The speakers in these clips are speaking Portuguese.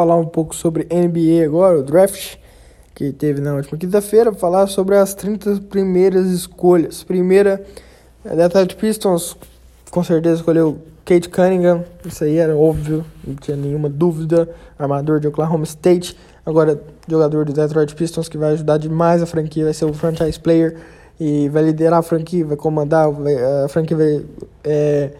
falar um pouco sobre NBA agora, o draft que teve na última quinta-feira, falar sobre as 30 primeiras escolhas. Primeira, a Detroit Pistons com certeza escolheu Kate Cunningham, isso aí era óbvio, não tinha nenhuma dúvida. Armador de Oklahoma State, agora jogador do Detroit Pistons que vai ajudar demais a franquia, vai ser o franchise player e vai liderar a franquia, vai comandar, vai, a franquia vai. É,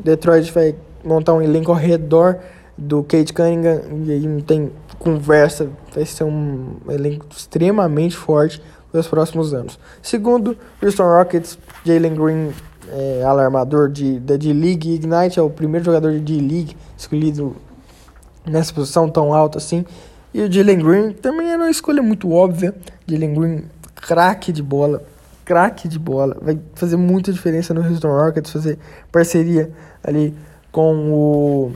Detroit vai montar um elenco ao redor do Kate Cunningham e aí não tem conversa, vai ser um elenco extremamente forte nos próximos anos. Segundo, Houston Rockets, Jalen Green é, alarmador de, da D-League. Ignite é o primeiro jogador de D-League escolhido nessa posição tão alta assim. E o Jalen Green também era uma escolha muito óbvia. Jalen Green, craque de bola, craque de bola. Vai fazer muita diferença no Houston Rockets, fazer parceria ali com o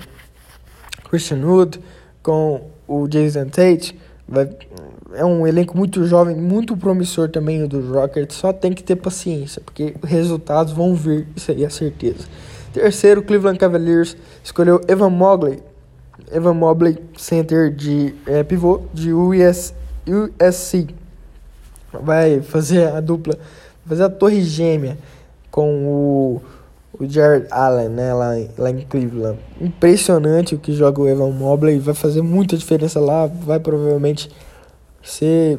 Christian Wood, com o Jason Tate. Vai, é um elenco muito jovem, muito promissor também o do Rockets. Só tem que ter paciência, porque resultados vão vir, isso aí é certeza. Terceiro, Cleveland Cavaliers escolheu Evan Mobley. Evan Mobley, center de é, pivô de US, USC. Vai fazer a dupla, fazer a torre gêmea com o, o Jared Allen, né, lá, lá em Cleveland. Impressionante o que joga o Evan Mobley, vai fazer muita diferença lá, vai provavelmente ser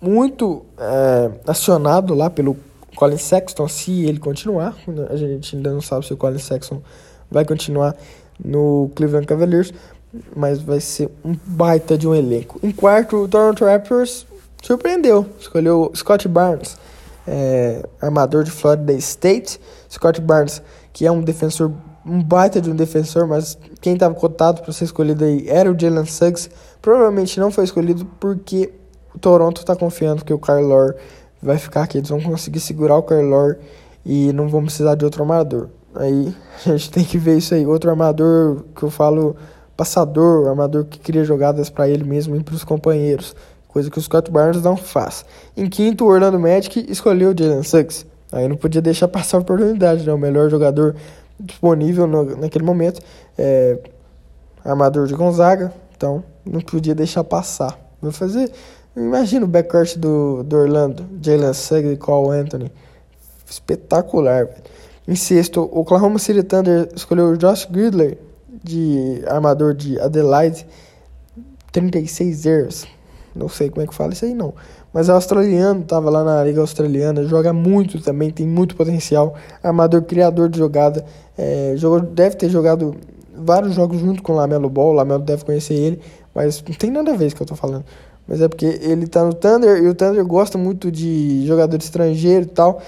muito é, acionado lá pelo Colin Sexton, se ele continuar. A gente ainda não sabe se o Colin Sexton vai continuar no Cleveland Cavaliers, mas vai ser um baita de um elenco. Em quarto, o Toronto Raptors surpreendeu, escolheu Scott Barnes, é, armador de Florida State. Scott Barnes, que é um defensor, um baita de um defensor, mas quem estava cotado para ser escolhido aí era o Jalen Suggs. Provavelmente não foi escolhido porque o Toronto está confiando que o Kyle vai ficar aqui. Eles vão conseguir segurar o Kyle e não vão precisar de outro armador. Aí a gente tem que ver isso aí. Outro armador que eu falo passador, armador que cria jogadas para ele mesmo e para os companheiros. Coisa que o Scott Barnes não faz. Em quinto, o Orlando Magic escolheu o Jalen Suggs. Aí não podia deixar passar a oportunidade, né? O melhor jogador disponível no, naquele momento. É, armador de Gonzaga. Então, não podia deixar passar. Vou fazer. Imagina o backcourt do, do Orlando, Jalen Suggs e Cole Anthony. Espetacular, velho. Em sexto, o Oklahoma City Thunder escolheu Josh Gridley, de armador de Adelaide, 36 years. Não sei como é que fala isso aí, não. Mas é australiano, tava lá na Liga Australiana, joga muito também, tem muito potencial. Armador, criador de jogada. É, jogou, deve ter jogado vários jogos junto com o Lamelo Ball. O Lamelo deve conhecer ele, mas não tem nada a ver com o que eu tô falando. Mas é porque ele tá no Thunder e o Thunder gosta muito de jogador estrangeiro e tal.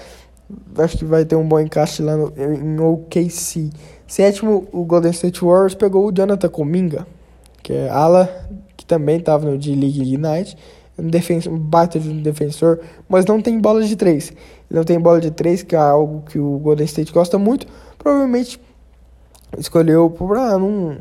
Acho que vai ter um bom encaixe lá no, em OKC. Sétimo, o Golden State Warriors pegou o Jonathan Cominga, que é ala, que também estava no D-League Ignite. Um, defensor, um baita de um defensor, mas não tem bola de três. Ele não tem bola de três, que é algo que o Golden State gosta muito. Provavelmente escolheu para não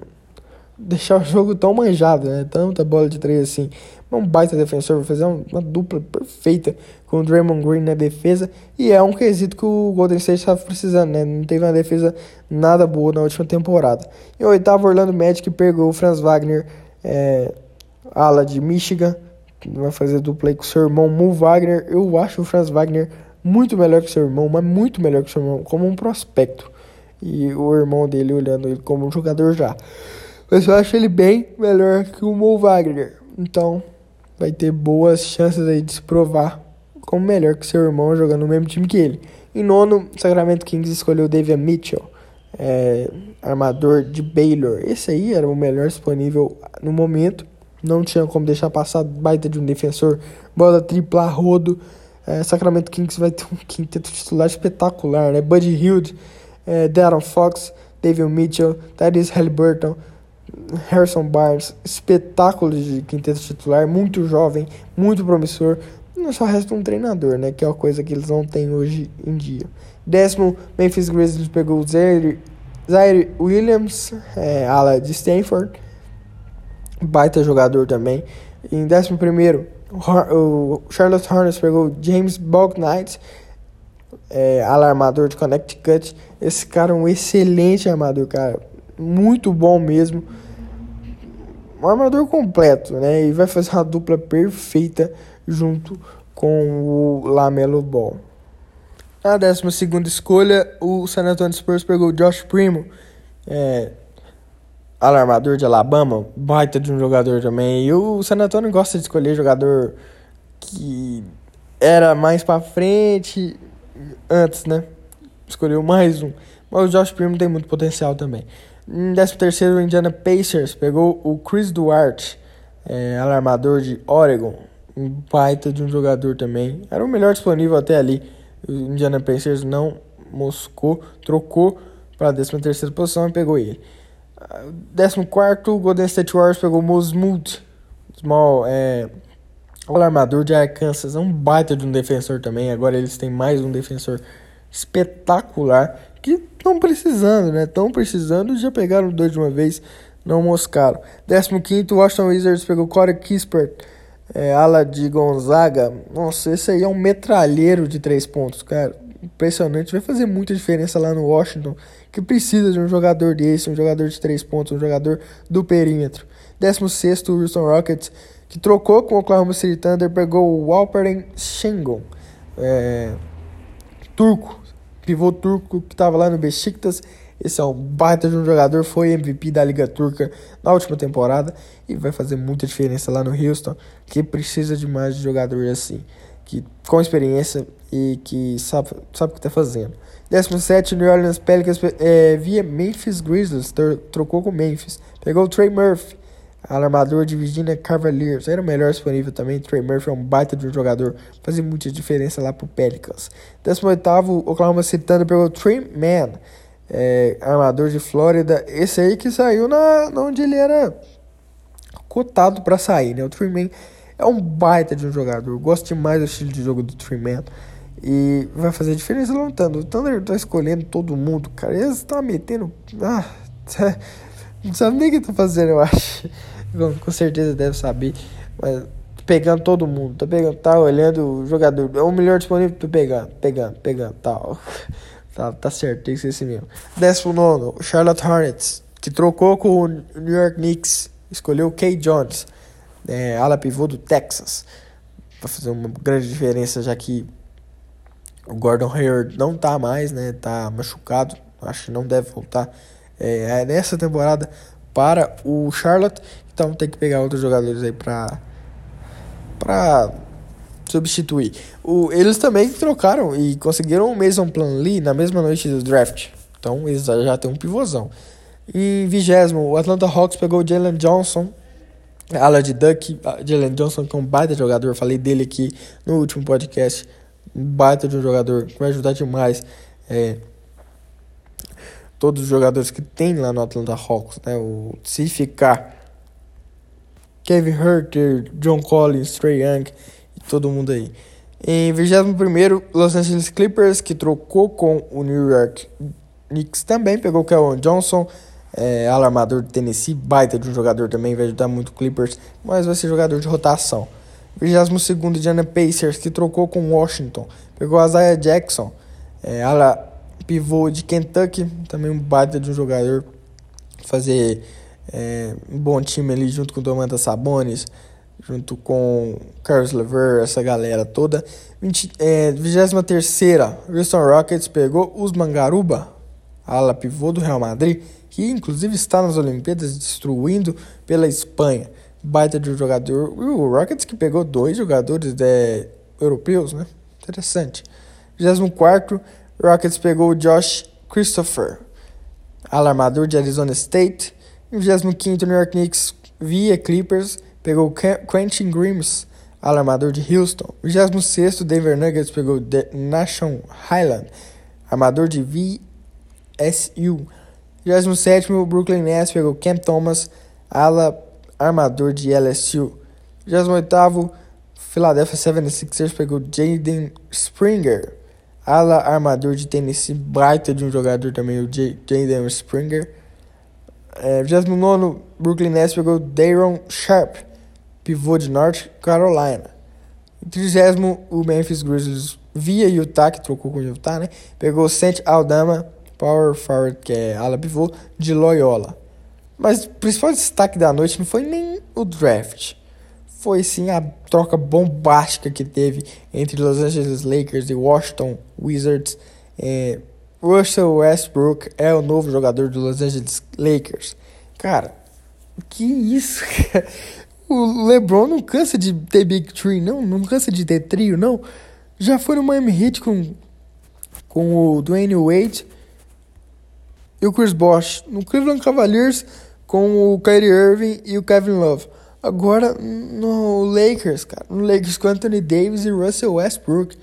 deixar o jogo tão manjado, né? Tanta bola de três assim. Um baita defensor, vai fazer uma dupla perfeita com o Draymond Green na defesa. E é um quesito que o Golden State estava precisando, né? Não teve uma defesa nada boa na última temporada. Em oitavo, Orlando Magic pegou o Franz Wagner, é, ala de Michigan. Vai fazer dupla aí com seu irmão Mo Wagner. Eu acho o Franz Wagner muito melhor que seu irmão, mas muito melhor que seu irmão, como um prospecto. E o irmão dele olhando ele como um jogador já. Mas eu acho ele bem melhor que o Mo Wagner. Então, vai ter boas chances aí de se provar como melhor que seu irmão jogando no mesmo time que ele. Em nono, Sacramento Kings escolheu David Mitchell, é, armador de Baylor. Esse aí era o melhor disponível no momento. Não tinha como deixar passar baita de um defensor. Bola tripla, rodo. É, Sacramento Kings vai ter um quinteto titular espetacular, né? Buddy Hield, é, Darren Fox, David Mitchell, Tyrese Halliburton, Harrison Barnes, espetáculo de quinteto titular, muito jovem, muito promissor. Não só resta um treinador, né? Que é uma coisa que eles não têm hoje em dia. Décimo, Memphis Grizzlies pegou o Zaire, Zaire Williams, é, ala de Stanford. Baita jogador também. Em décimo primeiro, o Charlotte Hornets pegou James Bouknight, é, alarmador de Connecticut. Esse cara é um excelente armador, cara. Muito bom mesmo. um armador completo, né? E vai fazer uma dupla perfeita junto com o Lamelo Ball. Na 12 escolha, o San Antonio Spurs pegou Josh Primo, é, alarmador de Alabama, baita de um jogador também. E o San Antonio gosta de escolher jogador que era mais para frente antes, né? Escolheu mais um. Mas o Josh Primo tem muito potencial também. Em 13 o Indiana Pacers pegou o Chris Duarte, é, alarmador de Oregon. Um baita de um jogador também. Era o melhor disponível até ali. O Indiana Pacers não moscou, trocou para a 13 terceira posição e pegou ele. 14 o Golden State Warriors pegou o Moses Moody, small, é, alarmador de Arkansas. É um baita de um defensor também. Agora eles têm mais um defensor espetacular que estão precisando, né? Estão precisando, já pegaram dois de uma vez, não moscaram. 15 o Washington Wizards pegou Corey Kispert, é, ala de Gonzaga. Nossa, esse aí é um metralheiro de três pontos, cara. Impressionante, vai fazer muita diferença lá no Washington, que precisa de um jogador desse, um jogador de três pontos, um jogador do perímetro. 16 o Houston Rockets, que trocou com o Oklahoma City Thunder, pegou o Alperen Şengün, é, turco, pivô turco que estava lá no Besiktas. Esse é um baita de um jogador, foi MVP da Liga Turca na última temporada e vai fazer muita diferença lá no Houston, que precisa de mais de jogadores assim, que com experiência e que sabe, sabe o que está fazendo. 17, New Orleans Pelicans é, via Memphis Grizzlies, trocou com Memphis. Pegou o Trey Murphy, alarmador de Virginia Cavaliers. Era o melhor disponível também. Trey Murphy é um baita de um jogador. Fazia muita diferença lá pro Pelicans. 18, Oklahoma City Thunder pegou o Trey Mann, é, armador de Flórida. Esse aí que saiu na, na onde ele era cotado para sair, né? O Trey Mann é um baita de um jogador. Gosto demais do estilo de jogo do Trey Mann. E vai fazer diferença lutando. O Thunder tá escolhendo todo mundo, cara. Eles estão metendo. Ah, não sabe nem o que tá fazendo, eu acho. Com certeza deve saber. Mas pegando todo mundo. Tá pegando, tá olhando o jogador. É o melhor disponível, tô pegando, pegando, pegando, tal. Tá, tá certo, tem que ser assim mesmo. 19, Charlotte Hornets, que trocou com o New York Knicks. Escolheu o Kay Jones, é, ala pivô do Texas. Vai fazer uma grande diferença, já que o Gordon Hayward não tá mais, né? Tá machucado. Acho que não deve voltar é, é, nessa temporada para o Charlotte. Então tem que pegar outros jogadores aí para para substituir. O, eles também trocaram e conseguiram o Mason Plumlee na mesma noite do draft. Então eles já tem um pivôzão. Em vigésimo, o Atlanta Hawks pegou o Jalen Johnson, ala de Duck. Jalen Johnson, que é um baita jogador, falei dele aqui no último podcast. Um baita de um jogador que vai ajudar demais. É, todos os jogadores que tem lá no Atlanta Hawks, né? O, se ficar Kevin Herter, John Collins, Trey Young e todo mundo aí. Em 21 Los Angeles Clippers, que trocou com o New York Knicks, também pegou o Kevin Johnson, é, alarmador de Tennessee, baita de um jogador também, vai ajudar muito o Clippers, mas vai ser jogador de rotação. 22 Indiana Pacers, que trocou com Washington, pegou Isaiah Jackson, é, ala, pivô de Kentucky, também um baita de um jogador. Fazer é, um bom time ali junto com o Domantas Sabonis, junto com Carlos Lever, essa galera toda. 20, é, 23 Houston Rockets pegou os Mangaruba, ala pivô do Real Madrid, que inclusive está nas Olimpíadas destruindo pela Espanha. Baita de um jogador. O Rockets que pegou dois jogadores é, europeus, né? Interessante. 24 Rockets pegou o Josh Christopher, alarmador de Arizona State. Em 25 New York Knicks via Clippers pegou Quentin Grimes, alarmador de Houston. Em 26 Denver Nuggets pegou o Nashon Highland, armador de VSU. Em 27 Brooklyn Nets pegou Cam Thomas, ala armador de LSU. Em 28 Philadelphia 76ers pegou Jaden Springer, ala armador de Tennessee, baita de um jogador também, o Jaden Springer. É, 29 Brooklyn Nets pegou Daron Sharp, pivô de North Carolina. Em 30 o Memphis Grizzlies via Utah, que trocou com o Utah, né? Pegou Saint Aldama, power forward, que é ala pivô, de Loyola. Mas o principal destaque da noite não foi nem o draft. Foi sim a troca bombástica que teve entre Los Angeles Lakers e Washington Wizards. É, Russell Westbrook é o novo jogador do Los Angeles Lakers. Cara, que isso? o LeBron não cansa de ter Big Tree, não, não cansa de ter trio, não. Já foi no Miami Heat com, com o Dwayne Wade e o Chris Bosh. No Cleveland Cavaliers com o Kyrie Irving e o Kevin Love. Agora no Lakers, cara. No Lakers com Anthony Davis e Russell Westbrook.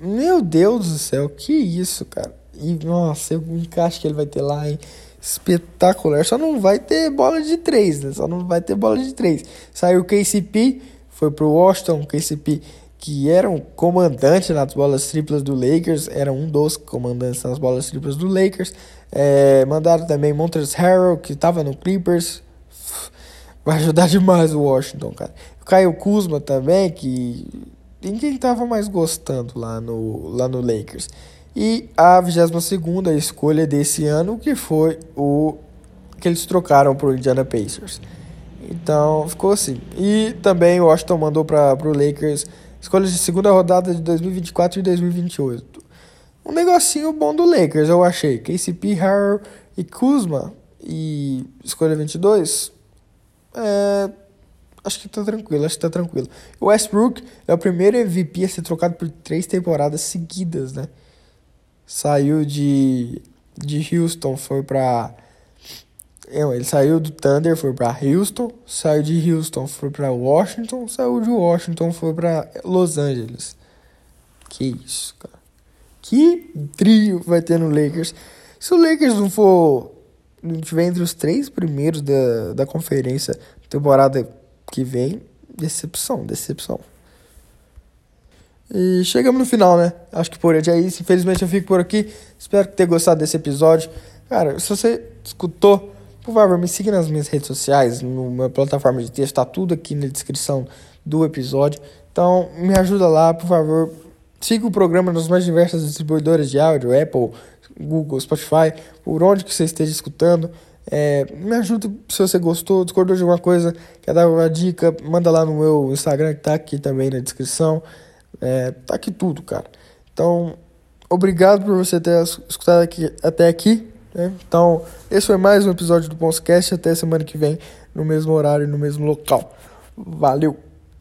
Meu Deus do céu, que isso, cara. E nossa, eu encaixe que ele vai ter lá, hein? Espetacular. Só não vai ter bola de três, né? Só não vai ter bola de três. Saiu o KCP, foi pro Washington. O KCP que era um comandante nas bolas triplas do Lakers, era um dos comandantes nas bolas triplas do Lakers. É, mandaram também Montrezl Harrell, que estava no Clippers. Vai ajudar demais o Washington, cara. O Caio Kuzma também, que ninguém tava mais gostando lá no, lá no Lakers. E a 22 escolha desse ano, que foi o que eles trocaram para o Indiana Pacers. Então ficou assim. E também o Washington mandou para o Lakers escolhas de segunda rodada de 2024 e 2028. Um negocinho bom do Lakers, eu achei. KCP, Harrell e Kuzma. E escolha 22. É, acho que tá tranquilo, acho que tá tranquilo. O Westbrook é o primeiro MVP a ser trocado por três temporadas seguidas, né? Saiu de, de Houston, foi pra. Ele saiu do Thunder, foi pra Houston. Saiu de Houston, foi pra Washington. Saiu de Washington, foi pra Los Angeles. Que isso, cara. Que trio vai ter no Lakers. Se o Lakers não for. Não tiver entre os três primeiros da, da conferência temporada que vem, decepção, decepção. E chegamos no final, né? Acho que por hoje é isso. Infelizmente eu fico por aqui. Espero que tenha gostado desse episódio. Cara, se você escutou, por favor, me siga nas minhas redes sociais, numa plataforma de texto, tá tudo aqui na descrição do episódio. Então, me ajuda lá, por favor. Siga o programa nas mais diversas distribuidoras de áudio, Apple, Google, Spotify, por onde que você esteja escutando. É, me ajuda se você gostou, discordou de alguma coisa, quer dar uma dica, manda lá no meu Instagram que tá aqui também na descrição. É, tá aqui tudo, cara. Então, obrigado por você ter escutado aqui, até aqui. Né? Então, esse foi mais um episódio do Ponscast. Até semana que vem, no mesmo horário, no mesmo local. Valeu!